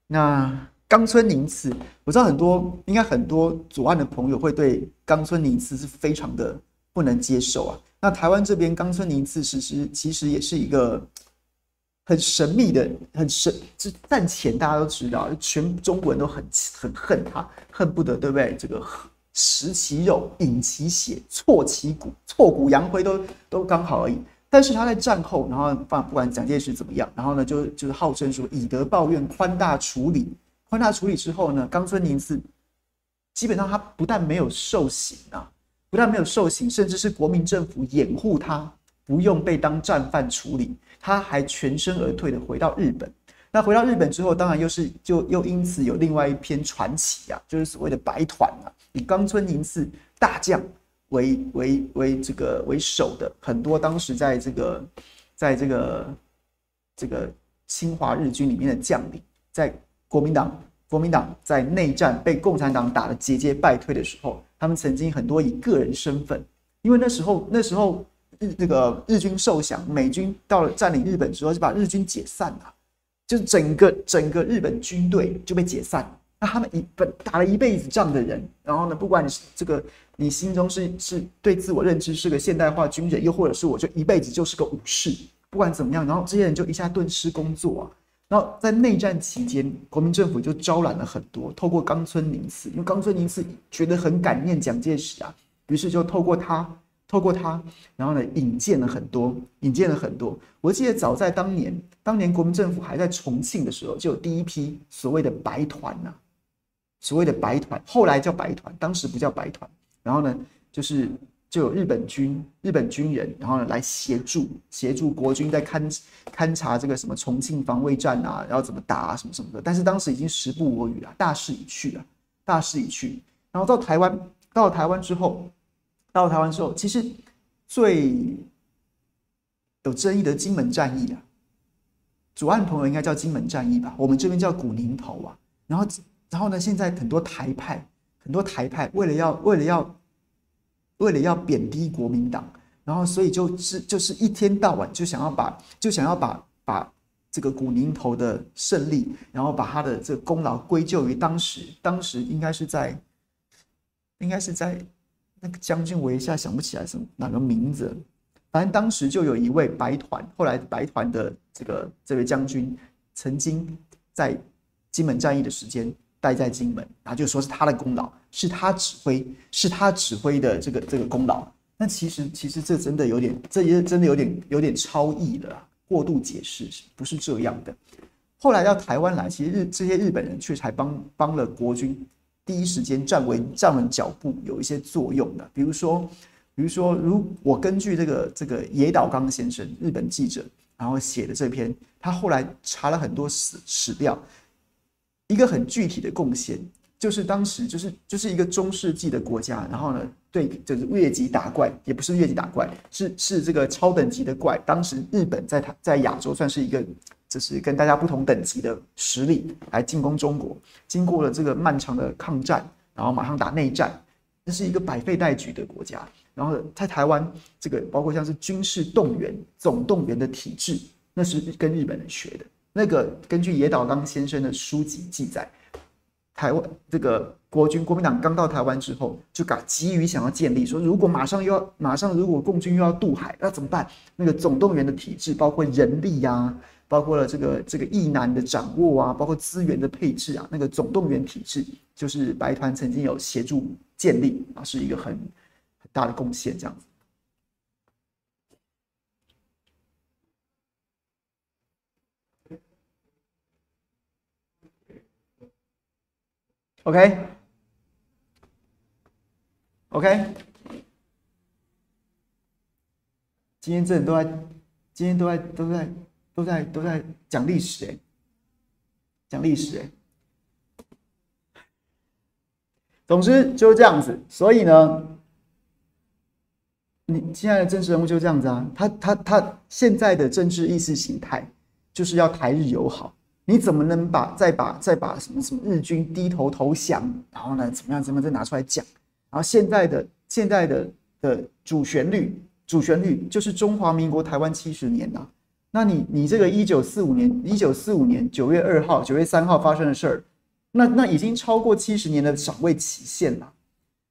那冈村宁次，我知道很多应该很多左岸的朋友会对冈村宁次是非常的不能接受啊。那台湾这边冈村宁次其实其实也是一个很神秘的、很神，就战前大家都知道，全中国人都很很恨他，恨不得对不对？这个。食其肉，饮其血，挫其骨，挫骨扬灰都都刚好而已。但是他在战后，然后不不管蒋介石怎么样，然后呢就就是号称说以德报怨，宽大处理。宽大处理之后呢，冈村宁次基本上他不但没有受刑啊，不但没有受刑，甚至是国民政府掩护他不用被当战犯处理，他还全身而退的回到日本。那回到日本之后，当然又是就又因此有另外一篇传奇啊，就是所谓的白团啊，以冈村宁次大将为为为这个为首的很多当时在这个在这个这个侵华日军里面的将领，在国民党国民党在内战被共产党打得节节败退的时候，他们曾经很多以个人身份，因为那时候那时候日那个日军受降，美军到了占领日本之后就把日军解散了。就整个整个日本军队就被解散了。那他们一本打了一辈子仗的人，然后呢，不管你是这个，你心中是是对自我认知是个现代化军人，又或者是我就一辈子就是个武士，不管怎么样，然后这些人就一下顿失工作啊，然后在内战期间，国民政府就招揽了很多，透过冈村宁次，因为冈村宁次觉得很感念蒋介石啊，于是就透过他，透过他，然后呢引荐了很多，引荐了很多。我记得早在当年，当年国民政府还在重庆的时候，就有第一批所谓的白团呐、啊，所谓的白团，后来叫白团，当时不叫白团。然后呢，就是。就有日本军、日本军人，然后呢来协助协助国军在勘勘察这个什么重庆防卫战啊，然后怎么打啊，什么什么的。但是当时已经时不我与了，大势已去啊，大势已去。然后到台湾，到了台湾之后，到了台湾之后，其实最有争议的金门战役啊，左岸朋友应该叫金门战役吧，我们这边叫古宁头啊。然后，然后呢，现在很多台派，很多台派为了要为了要。为了要贬低国民党，然后所以就是就是一天到晚就想要把就想要把把这个古宁头的胜利，然后把他的这个功劳归咎于当时当时应该是在应该是在那个将军，我一下想不起来什么哪个名字，反正当时就有一位白团，后来白团的这个这位将军曾经在金门战役的时间。待在金门，然后就说是他的功劳，是他指挥，是他指挥的这个这个功劳。那其实其实这真的有点，这也真的有点有点超意了，过度解释不是这样的。后来到台湾来，其实日这些日本人确实还帮帮了国军第一时间站稳站稳脚步，有一些作用的。比如说，比如说，如我根据这个这个野岛刚先生日本记者，然后写的这篇，他后来查了很多史史料。一个很具体的贡献，就是当时就是就是一个中世纪的国家，然后呢，对，就是越级打怪，也不是越级打怪，是是这个超等级的怪。当时日本在它在亚洲算是一个，就是跟大家不同等级的实力来进攻中国。经过了这个漫长的抗战，然后马上打内战，这是一个百废待举的国家。然后在台湾，这个包括像是军事动员、总动员的体制，那是跟日本人学的。那个根据野岛刚先生的书籍记载，台湾这个国军国民党刚到台湾之后，就赶急于想要建立，说如果马上又要马上如果共军又要渡海，那怎么办？那个总动员的体制，包括人力呀、啊，包括了这个这个役男的掌握啊，包括资源的配置啊，那个总动员体制，就是白团曾经有协助建立啊，是一个很很大的贡献，这样子。OK，OK，今天这都在，今天都在都在都在都在讲历史哎，讲历史哎。总之就是这样子，所以呢，你现在的政治人物就这样子啊，他他他现在的政治意识形态就是要台日友好。你怎么能把再把再把什么什么日军低头投降，然后呢，怎么样怎么样再拿出来讲？然后现在的现在的的主旋律主旋律就是中华民国台湾七十年呐。那你你这个一九四五年一九四五年九月二号九月三号发生的事儿，那那已经超过七十年的赏味期限了，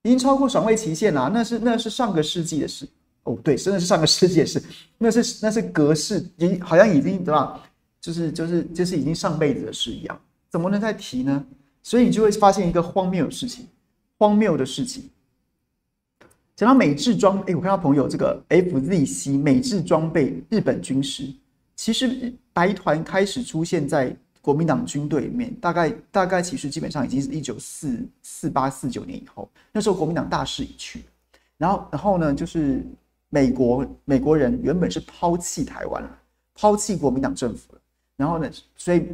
已经超过赏味期限了。那是那是上个世纪的事哦，对，真的是上个世纪的事。那是那是格式，已好像已经对吧？就是就是就是已经上辈子的事一样，怎么能再提呢？所以你就会发现一个荒谬的事情，荒谬的事情。讲到美制装，哎，我看到朋友这个 FZC 美制装备日本军师，其实白团开始出现在国民党军队里面，大概大概其实基本上已经是一九四四八四九年以后，那时候国民党大势已去，然后然后呢，就是美国美国人原本是抛弃台湾了，抛弃国民党政府了。然后呢，所以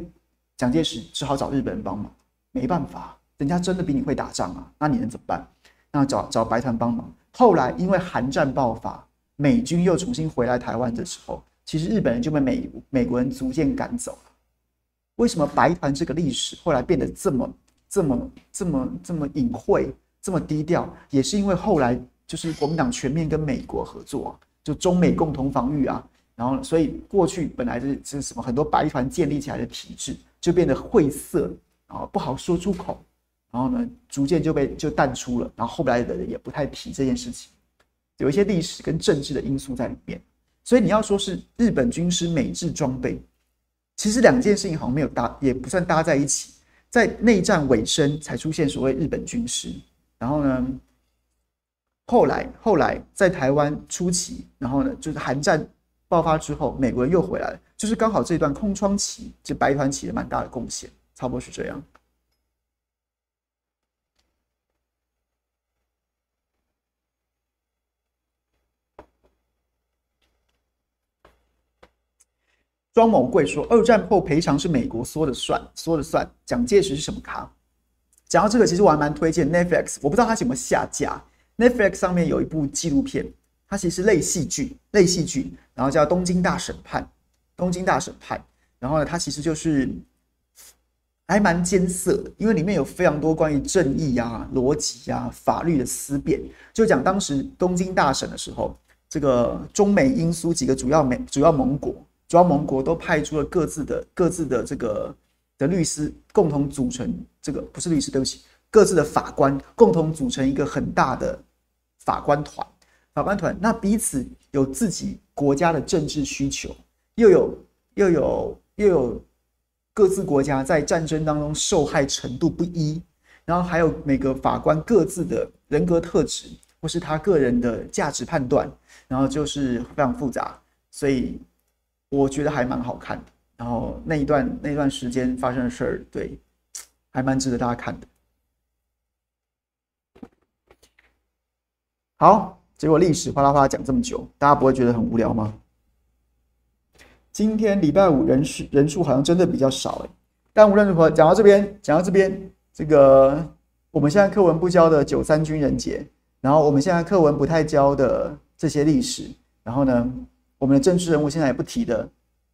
蒋介石只好找日本人帮忙，没办法，人家真的比你会打仗啊，那你能怎么办？那找找白团帮忙。后来因为韩战爆发，美军又重新回来台湾的时候，其实日本人就被美美国人逐渐赶走了。为什么白团这个历史后来变得这么这么这么这么隐晦，这么低调？也是因为后来就是国民党全面跟美国合作，就中美共同防御啊。然后，所以过去本来是是什么很多白团建立起来的体制，就变得晦涩啊，不好说出口。然后呢，逐渐就被就淡出了。然后后来的人也不太提这件事情，有一些历史跟政治的因素在里面。所以你要说是日本军师美制装备，其实两件事情好像没有搭，也不算搭在一起。在内战尾声才出现所谓日本军师，然后呢，后来后来在台湾初期，然后呢，就是韩战爆发之后，美国人又回来了，就是刚好这段空窗期，这白团起了蛮大的贡献，差不多是这样。庄某贵说，二战后赔偿是美国说了算，说了算。蒋介石是什么咖？讲到这个，其实我还蛮推荐 Netflix，我不知道它怎么下架。Netflix 上面有一部纪录片，它其实是类戏剧，类戏剧，然后叫《东京大审判》。东京大审判，然后呢，它其实就是还蛮艰涩，因为里面有非常多关于正义啊、逻辑啊、法律的思辨。就讲当时东京大审的时候，这个中美英苏几个主要美主要盟国。主要盟国都派出了各自的各自的这个的律师，共同组成这个不是律师，对不起，各自的法官共同组成一个很大的法官团。法官团那彼此有自己国家的政治需求，又有又有又有各自国家在战争当中受害程度不一，然后还有每个法官各自的人格特质或是他个人的价值判断，然后就是非常复杂，所以。我觉得还蛮好看的，然后那一段那段时间发生的事儿，对，还蛮值得大家看的。好，结果历史哗啦哗啦讲这么久，大家不会觉得很无聊吗？今天礼拜五人数人数好像真的比较少哎，但无论如何，讲到这边，讲到这边，这个我们现在课文不教的九三军人节，然后我们现在课文不太教的这些历史，然后呢？我们的政治人物现在也不提的，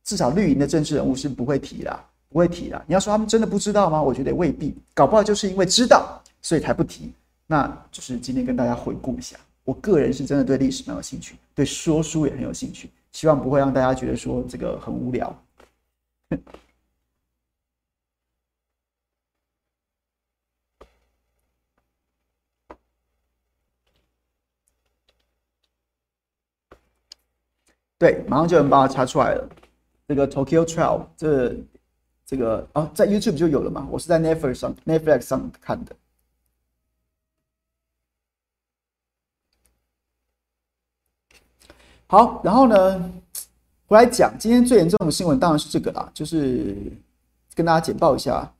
至少绿营的政治人物是不会提啦，不会提啦。你要说他们真的不知道吗？我觉得也未必，搞不好就是因为知道，所以才不提。那就是今天跟大家回顾一下，我个人是真的对历史蛮有兴趣，对说书也很有兴趣，希望不会让大家觉得说这个很无聊。对，马上就能把它查出来了。这个 Tokyo Trial，这这个啊，在 YouTube 就有了嘛。我是在 Netflix 上 Netflix 上看的。好，然后呢，我来讲今天最严重的新闻，当然是这个啦，就是跟大家简报一下。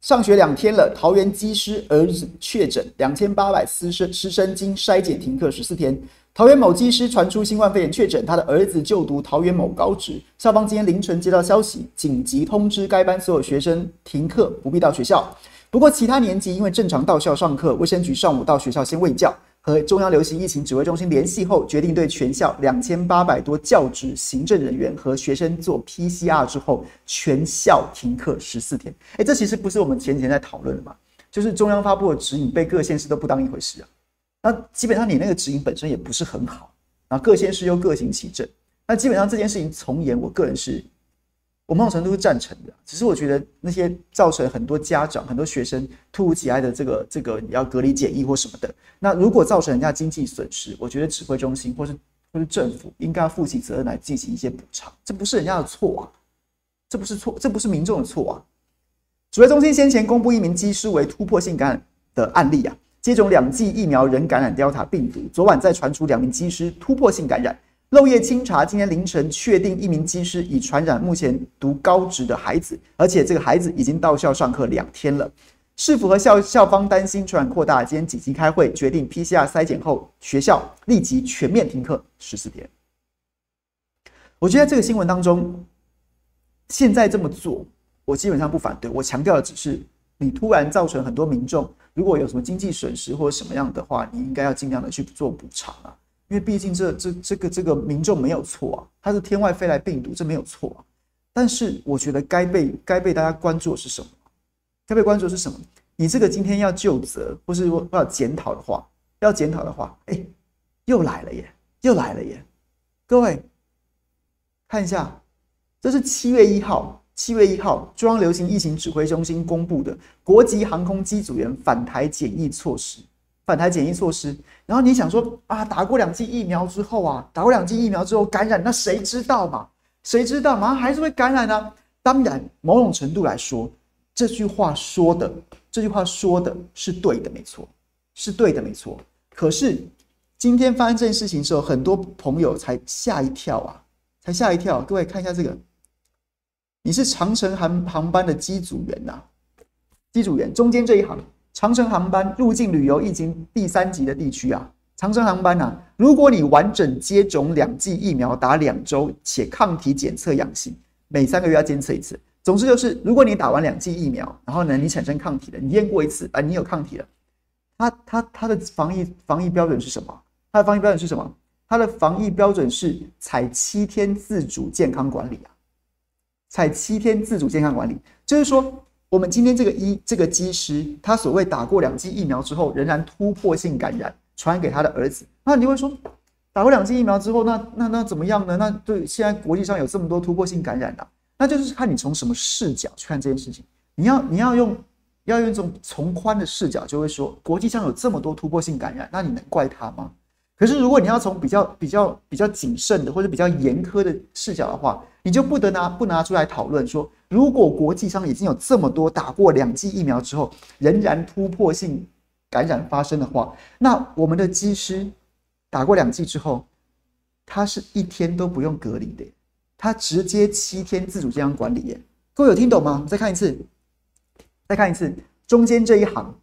上学两天了，桃园机师儿子确诊，两千八百师生师生经筛检停课十四天。桃园某机师传出新冠肺炎确诊，他的儿子就读桃园某高职。校方今天凌晨接到消息，紧急通知该班所有学生停课，不必到学校。不过其他年级因为正常到校上课，卫生局上午到学校先卫教，和中央流行疫情指挥中心联系后，决定对全校两千八百多教职、行政人员和学生做 PCR 之后，全校停课十四天。哎，这其实不是我们前几天在讨论的吗？就是中央发布的指引被各县市都不当一回事啊。那基本上你那个指引本身也不是很好，然后各县市又各行其政。那基本上这件事情从严，我个人是，我某种程度是赞成的。只是我觉得那些造成很多家长、很多学生突如其来的这个这个你要隔离检疫或什么的，那如果造成人家经济损失，我觉得指挥中心或是或是政府应该要负起责任来进行一些补偿。这不是人家的错啊，这不是错，这不是民众的错啊。指挥中心先前公布一名机师为突破性感染的案例啊。接种两剂疫苗仍感染 Delta 病毒，昨晚再传出两名机师突破性感染。漏夜清查，今天凌晨确定一名机师已传染目前读高职的孩子，而且这个孩子已经到校上课两天了。市府和校校方担心传染扩大，今天紧急开会决定 PCR 筛检后，学校立即全面停课十四天。我觉得这个新闻当中，现在这么做，我基本上不反对。我强调的只是，你突然造成很多民众。如果有什么经济损失或者什么样的话，你应该要尽量的去做补偿啊，因为毕竟这这这个这个民众没有错啊，他是天外飞来病毒，这没有错啊。但是我觉得该被该被大家关注的是什么？该被关注的是什么？你这个今天要就责或是说要检讨的话，要检讨的话，哎，又来了耶，又来了耶！各位看一下，这是七月一号。七月一号，中央流行疫情指挥中心公布的国际航空机组员返台检疫措施，返台检疫措施。然后你想说啊，打过两剂疫苗之后啊，打过两剂疫苗之后感染，那谁知道嘛？谁知道嘛？还是会感染啊？当然，某种程度来说，这句话说的，这句话说的是对的，没错，是对的，没错。可是今天发生这件事情的时候，很多朋友才吓一跳啊，才吓一跳。各位看一下这个，你是长城航航班的机组员呐、机组员中间这一行，长程航班入境旅游疫情第三级的地区啊，长程航班呐、啊，如果你完整接种两剂疫苗，打两周且抗体检测阳性，每三个月要监测一次。总之就是，如果你打完两剂疫苗，然后呢，你产生抗体了，你验过一次，啊，你有抗体了，它它它的防疫防疫标准是什么？它的防疫标准是什么？它的防疫标准是采七天自主健康管理啊，采七天自主健康管理，就是说，我们今天这个医这个机师，他所谓打过两剂疫苗之后，仍然突破性感染，传染给他的儿子，那你会说，打过两剂疫苗之后，那那那怎么样呢？那对现在国际上有这么多突破性感染的、那就是看你从什么视角去看这件事情。你要你要用要用一种从宽的视角，就会说国际上有这么多突破性感染，那你能怪他吗？可是如果你要从比较比较比较谨慎的或者比较严苛的视角的话，你就不得拿不拿出来讨论说，如果国际上已经有这么多打过两剂疫苗之后仍然突破性感染发生的话，那我们的机师打过两剂之后，他是一天都不用隔离的。他直接七天自主健康管理耶，各位有听懂吗？再看一次，再看一次，中间这一行，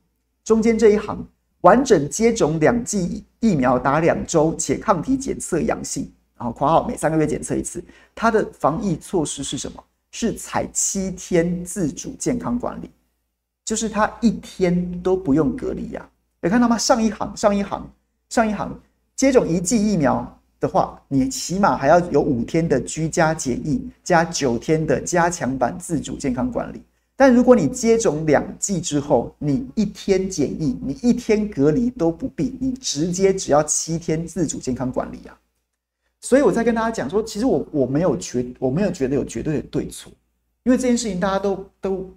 中间这一行，完整接种两剂疫苗，打两周且抗体检测阳性，然后括号每三个月检测一次。他的防疫措施是什么？是采七天自主健康管理，就是他一天都不用隔离呀。有看到吗？上一行，上一行，上一行，接种一剂疫苗。的话，你起码还要有五天的居家检疫，加九天的加强版自主健康管理。但如果你接种两剂之后，你一天检疫，你一天隔离都不必，你直接只要七天自主健康管理啊。所以我在跟大家讲说，其实我我没有觉我没有觉得有绝对的对错，因为这件事情大家都都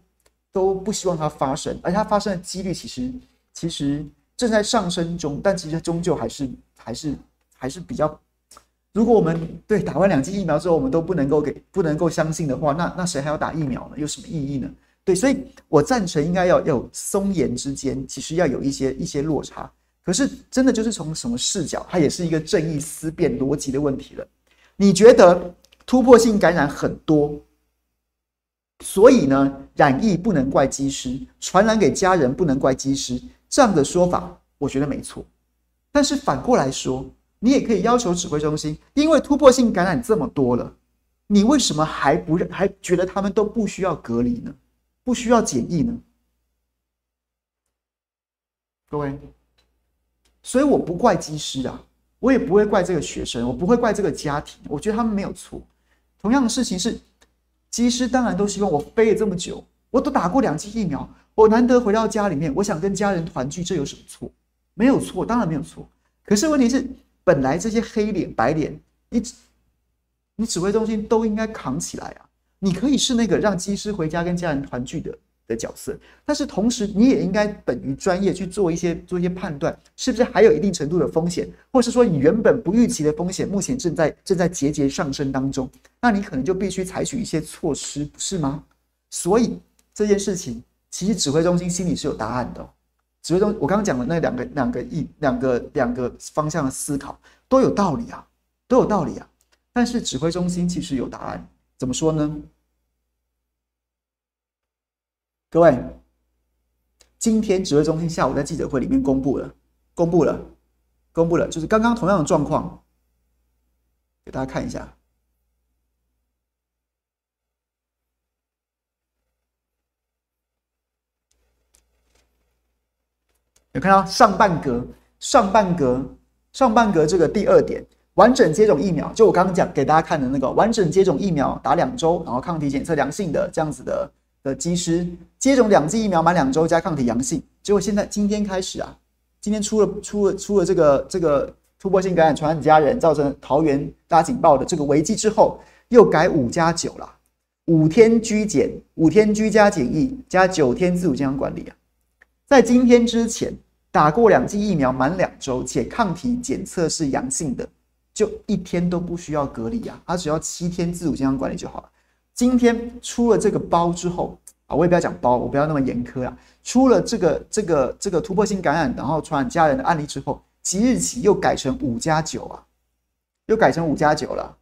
都不希望它发生，而且它发生的几率其实其实正在上升中，但其实终究还是还是还是比较。如果我们对打完两剂疫苗之后，我们都不能够给不能够相信的话，那那谁还要打疫苗呢？有什么意义呢？对，所以我赞成应该要有松严之间，其实要有一些一些落差。可是真的就是从什么视角，它也是一个正义思辨逻辑的问题了。你觉得突破性感染很多，所以呢，染疫不能怪机师，传染给家人不能怪机师，这样的说法我觉得没错。但是反过来说。你也可以要求指挥中心，因为突破性感染这么多了，你为什么还不认，还觉得他们都不需要隔离呢？不需要检疫呢？各位，所以我不怪机师啊，我也不会怪这个学生，我不会怪这个家庭，我觉得他们没有错。同样的事情是，机师当然都希望我飞了这么久，我都打过两剂疫苗，我难得回到家里面，我想跟家人团聚，这有什么错？没有错，当然没有错。可是问题是。本来这些黑脸白脸，你你指挥中心都应该扛起来啊！你可以是那个让机师回家跟家人团聚的的角色，但是同时你也应该本于专业去做一些做一些判断，是不是还有一定程度的风险，或是说你原本不预期的风险，目前正在正在节节上升当中，那你可能就必须采取一些措施，不是吗？所以这件事情其实指挥中心心里是有答案的。指挥中，我刚刚讲的那两个、两个一、两个、两个方向的思考都有道理啊，都有道理啊。但是指挥中心其实有答案，怎么说呢？各位，今天指挥中心下午在记者会里面公布了，公布了，公布了，就是刚刚同样的状况，给大家看一下。有看到上半格、上半格、上半格这个第二点，完整接种疫苗，就我刚刚讲给大家看的那个完整接种疫苗打两周，然后抗体检测良性的这样子的的机师，接种两剂疫苗满两周加抗体阳性，结果现在今天开始啊，今天出了出了出了这个这个突破性感染传染家人，造成桃园大警报的这个危机之后，又改五加九了，五天居检，五天居家检疫加九天自主健康管理啊。在今天之前打过两剂疫苗满两周且抗体检测是阳性的，就一天都不需要隔离啊，他只要七天自主健康管理就好了。今天出了这个包之后啊，我也不要讲包，我不要那么严苛啊。出了这个这个这个突破性感染，然后传染家人的案例之后，即日起又改成五加九啊，又改成五加九了。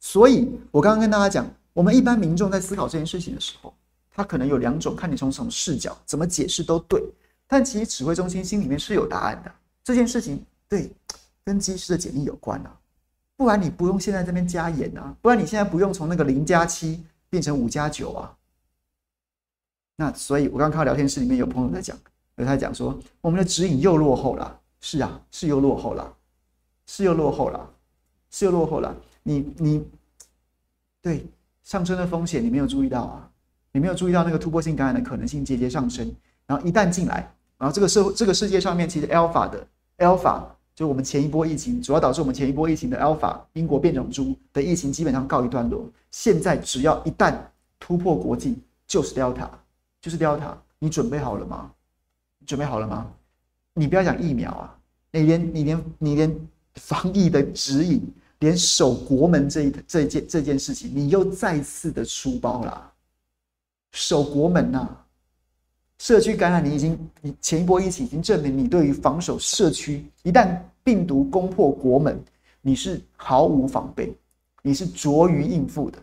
所以我刚刚跟大家讲，我们一般民众在思考这件事情的时候，他可能有两种，看你从什么视角，怎么解释都对。但其实指挥中心心里面是有答案的，这件事情对跟机师的检疫有关啊。不然你不用现在这边加严啊，不然你现在不用从那个零加七变成五加九啊。那所以，我刚刚看到聊天室里面有朋友在讲，有他讲说我们的指引又落后了。是啊，是又落后了，是又落后了，是又落后了。你你对上升的风险你没有注意到啊？你没有注意到那个突破性感染的可能性节节上升，然后一旦进来，然后这个社这个世界上面其实 Alpha 的 Alpha。就我们前一波疫情，主要导致我们前一波疫情的 Alpha 英国变种株的疫情基本上告一段落。现在只要一旦突破国境，就是 Delta，就是 Delta。你准备好了吗？准备好了吗？你不要讲疫苗啊，你连你连你连防疫的指引，连守国门这一这件这件事情，你又再次的出包了。守国门呐、啊！社区感染，你已经，你前一波疫情已经证明你对于防守社区，一旦病毒攻破国门，你是毫无防备，你是拙于应付的。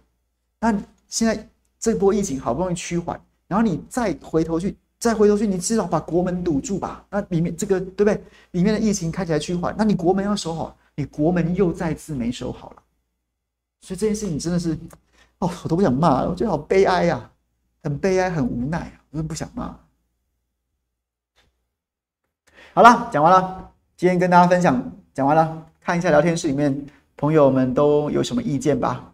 那现在这波疫情好不容易趋缓，然后你再回头去，再回头去，你至少把国门堵住吧。那里面这个对不对？里面的疫情看起来趋缓，那你国门要守好，你国门又再次没守好了。所以这件事情真的是，哦，我都不想骂了，我觉得好悲哀呀、啊，很悲哀，很无奈啊。我是不想骂。好了，讲完了。今天跟大家分享讲完了，看一下聊天室里面朋友们都有什么意见吧。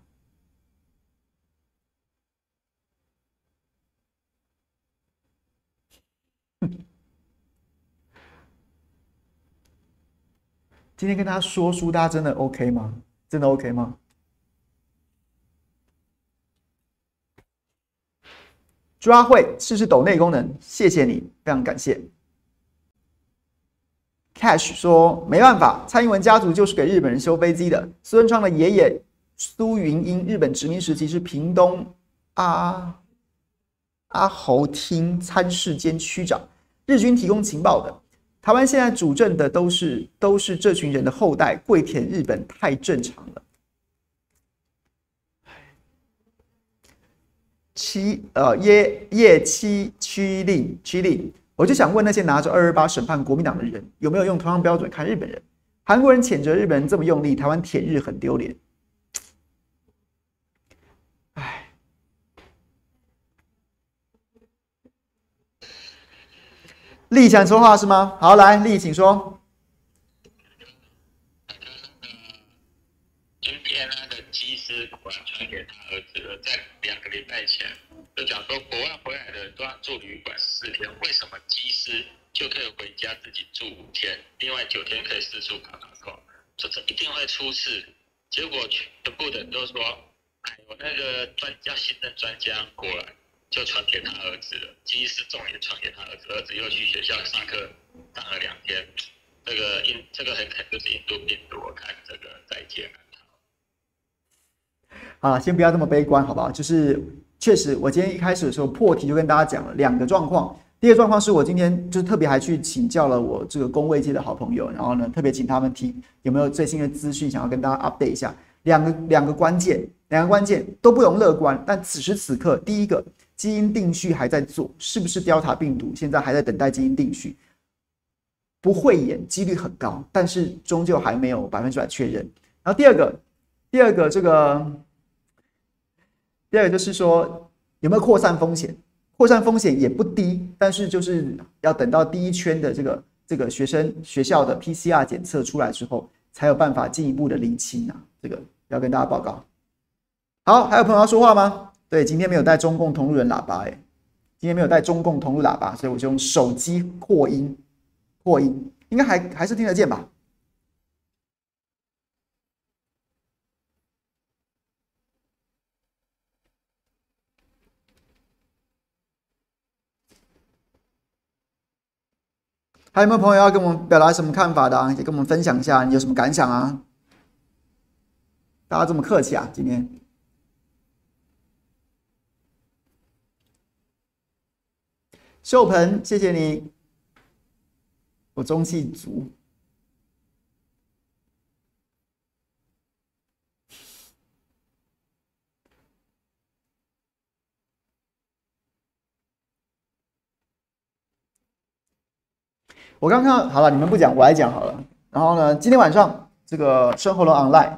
今天跟大家说书，大家真的 OK 吗？真的 OK 吗？抓会试试抖内功能，谢谢你，非常感谢。Cash 说没办法，蔡英文家族就是给日本人修飞机的。苏贞昌的爷爷苏云英，日本殖民时期是屏东阿阿侯厅参事兼区长，日军提供情报的。台湾现在主政的都是都是这群人的后代，跪舔日本太正常了。七呃叶叶七屈令七令，我就想问那些拿着二二八审判国民党的人，有没有用同样标准看日本人？韩国人谴责日本人这么用力，台湾舔日很丢脸。哎，立想说话是吗？好，来立，请说。今天那个机师果然传给他儿子了，在两个礼拜前就讲说，国外住旅馆四天，为什么机师就可以回家自己住五天，另外九天可以四处跑跑走，说这一定会出事。结果全部的人都说，哎，我那个专家新任专家过来就传给他儿子了，机师重点传给他儿子，儿子又去学校上课上了两天，这个印这个很可能就是印度病毒，我看这个再见了。先不要这么悲观，好不好？就是确实，我今天一开始的时候破题就跟大家讲了两个状况。第一个状况是我今天就特别还去请教了我这个公卫界的好朋友，然后呢，特别请他们提有没有最新的资讯，想要跟大家 update 一下。两个两个关键，两个关键都不容乐观。但此时此刻，第一个基因定序还在做，是不是 Delta 病毒？现在还在等待基因定序，不会演，几率很高，但是终究还没有百分之百确认。然后第二个，第二个这个。第二个就是说，有没有扩散风险？扩散风险也不低，但是就是要等到第一圈的这个这个学生学校的 PCR 检测出来之后，才有办法进一步的厘清啊。这个要跟大家报告。好，还有朋友要说话吗？对，今天没有带中共同路人喇叭，哎，今天没有带中共同路喇叭，所以我就用手机扩音，扩音应该还还是听得见吧？还有没有朋友要跟我们表达什么看法的啊？也跟我们分享一下你有什么感想啊？大家这么客气啊今天。秀鹏谢谢你。我中气足。我刚刚好了，你们不讲，我来讲好了。然后呢，今天晚上这个生活龙 online，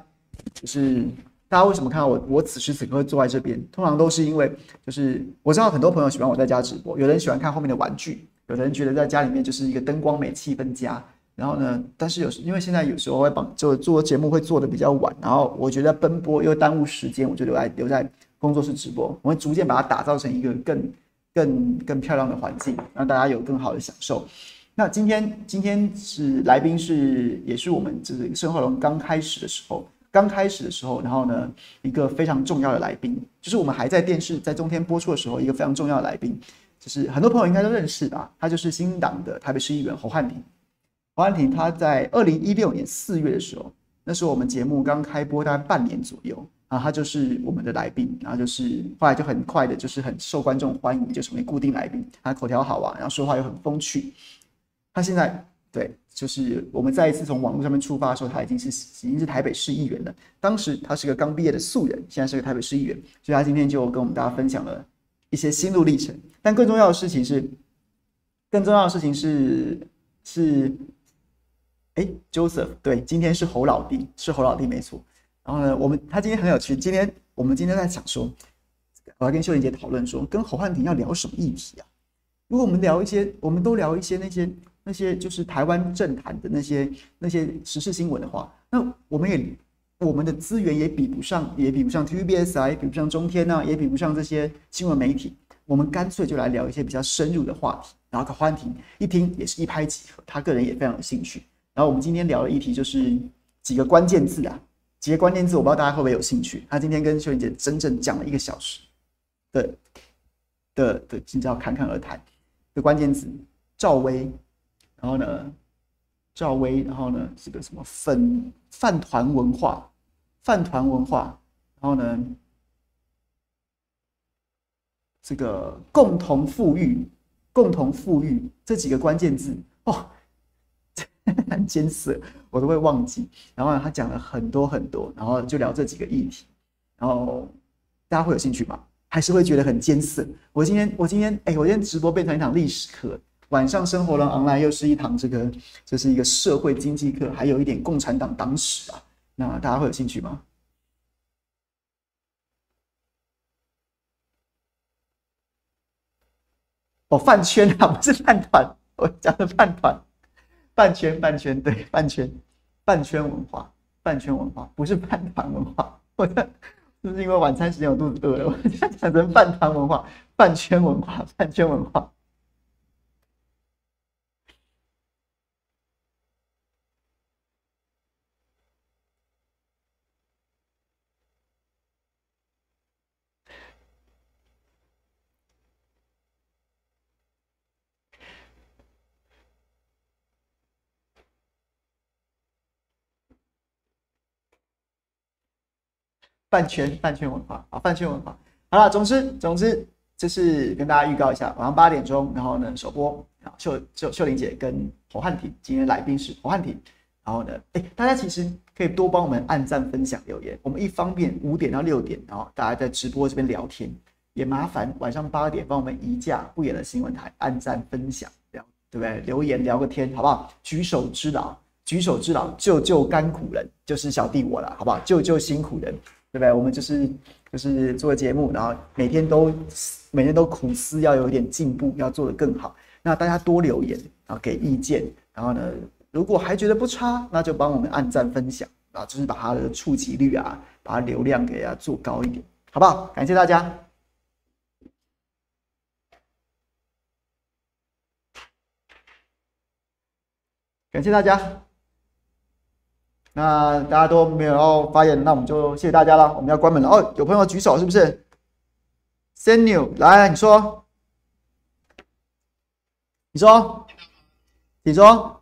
就是大家为什么看到我，我此时此刻坐在这边？通常都是因为，就是我知道很多朋友喜欢我在家直播，有人喜欢看后面的玩具，有人觉得在家里面就是一个灯光美、气氛佳。然后呢，但是有时因为现在有时候会帮就做节目会做的比较晚，然后我觉得奔波又耽误时间，我就留在留在工作室直播，我会逐渐把它打造成一个更更更漂亮的环境，让大家有更好的享受。那今天今天是来宾是也是我们就是生活龙刚开始的时候，刚开始的时候，然后呢一个非常重要的来宾，就是我们还在电视在中天播出的时候，一个非常重要的来宾，就是很多朋友应该都认识吧，他就是新党的台北市议员侯汉廷。侯汉廷他在二零一六年四月的时候，那时候我们节目刚开播大概半年左右啊，他就是我们的来宾，然后就是后来就很快的，就是很受观众欢迎，就成为固定来宾。他口条好啊，然后说话又很风趣。他现在对，就是我们再一次从网络上面出发的时候，他已经是已经是台北市议员了。当时他是个刚毕业的素人，现在是个台北市议员，所以他今天就跟我们大家分享了一些心路历程。但更重要的事情是，更重要的事情是是，哎，Joseph，对，今天是侯老弟，是侯老弟没错。然后呢，我们他今天很有趣，今天我们今天在想说，我要跟秀玲姐讨论说，跟侯汉廷要聊什么议题啊？如果我们聊一些，我们都聊一些那些那些就是台湾政坛的那些那些时事新闻的话，那我们也我们的资源也比不上，也比不上 TVBS 啊，也比不上中天啊，也比不上这些新闻媒体。我们干脆就来聊一些比较深入的话题。然后可欢婷一听也是一拍即合，他个人也非常有兴趣。然后我们今天聊的议题就是几个关键字啊，几个关键字，我不知道大家会不会有兴趣。他今天跟秀玲姐整整讲了一个小时的的的，今朝侃侃而谈的。关键词赵薇，然后呢，赵薇，然后呢，这个什么粉饭团文化，饭团文化，然后呢，这个共同富裕，共同富裕这几个关键字哦，很艰涩，我都会忘记。然后呢，他讲了很多很多，然后就聊这几个议题，然后大家会有兴趣吗？还是会觉得很艰涩。我今天，我今天，哎，我今天直播变成一堂历史课，晚上生活龙 online 又是一堂这个，这是一个社会经济课，还有一点共产党党史啊。那大家会有兴趣吗？哦，饭圈啊，不是饭团，我讲的饭团，饭圈，饭圈，对，饭圈，饭圈文化，饭圈文化，不是饭团文化，我的。是不是因为晚餐时间我肚子饿了？我现在讲成饭团文化、饭圈文化、饭圈文化。饭圈，饭圈文化啊，饭圈文化。好了，总之，总之，就是跟大家预告一下，晚上八点钟，然后呢，首播啊，秀秀秀玲姐跟侯汉廷，今天来宾是侯汉廷。然后呢，哎，大家其实可以多帮我们按赞、分享、留言。我们一方面五点到六点，然后大家在直播这边聊天，也麻烦晚上八点帮我们移驾不远的新闻台按赞、分享，聊对不对？留言聊个天，好不好？举手之劳，举手之劳，救救甘苦人，就是小弟我了，好不好？救救辛苦人。对不对？我们就是就是做节目，然后每天都每天都苦思要有一点进步，要做得更好。那大家多留言，然后给意见，然后呢，如果还觉得不差，那就帮我们按赞分享啊，就是把它的触及率啊，把流量给它做高一点，好不好？感谢大家，感谢大家。那大家都没有要发言，那我们就谢谢大家了。我们要关门了哦。有朋友举手是不是？Senu 来，你说，你说，你说。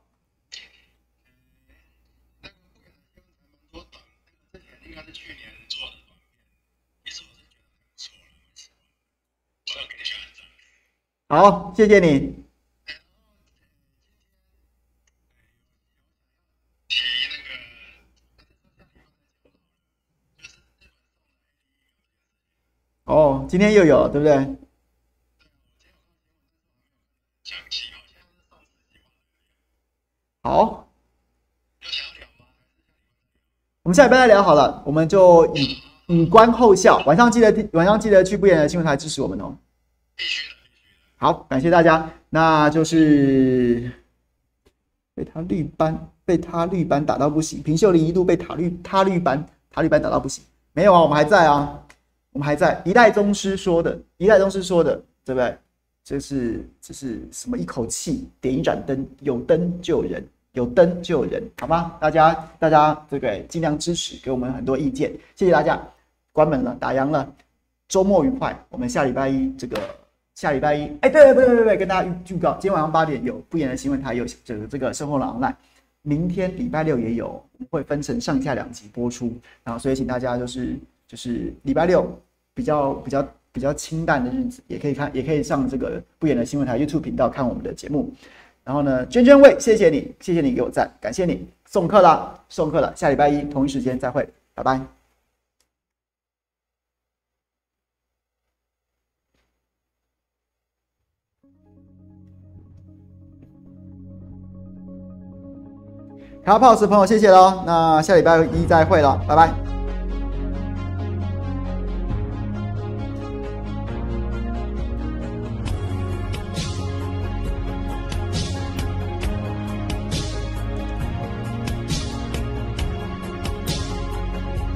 好，谢谢你。哦，今天又有，对不对？好，我们下礼拜再聊好了，我们就以以观后效。晚上记得晚上记得去不言的新闻台支持我们哦。好，感谢大家。那就是被他绿班，被他绿班打到不行。平秀琳一度被塔绿他绿班他绿班打到不行，没有啊，我们还在啊，我们还在。一代宗师说的，一代宗师说的，对不对？这是这是什么？一口气点一盏灯，有灯就有人。有灯就有人，好吗？大家，大家这个尽量支持，给我们很多意见，谢谢大家。关门了，打烊了，周末愉快。我们下礼拜一这个下礼拜一，哎，对对对对对，跟大家预告，今天晚上八点有不言的新闻台有这个这个生活廊 online，明天礼拜六也有，会分成上下两集播出。然后所以请大家就是就是礼拜六比较比较比较清淡的日子，也可以看，也可以上这个不言的新闻台 YouTube 频道看我们的节目。然后呢，娟娟喂，谢谢你，谢谢你给我赞，感谢你送客了，送客了，下礼拜一同一时间再会，拜拜。卡 pose 朋友，谢谢喽，那下礼拜一再会了，拜拜。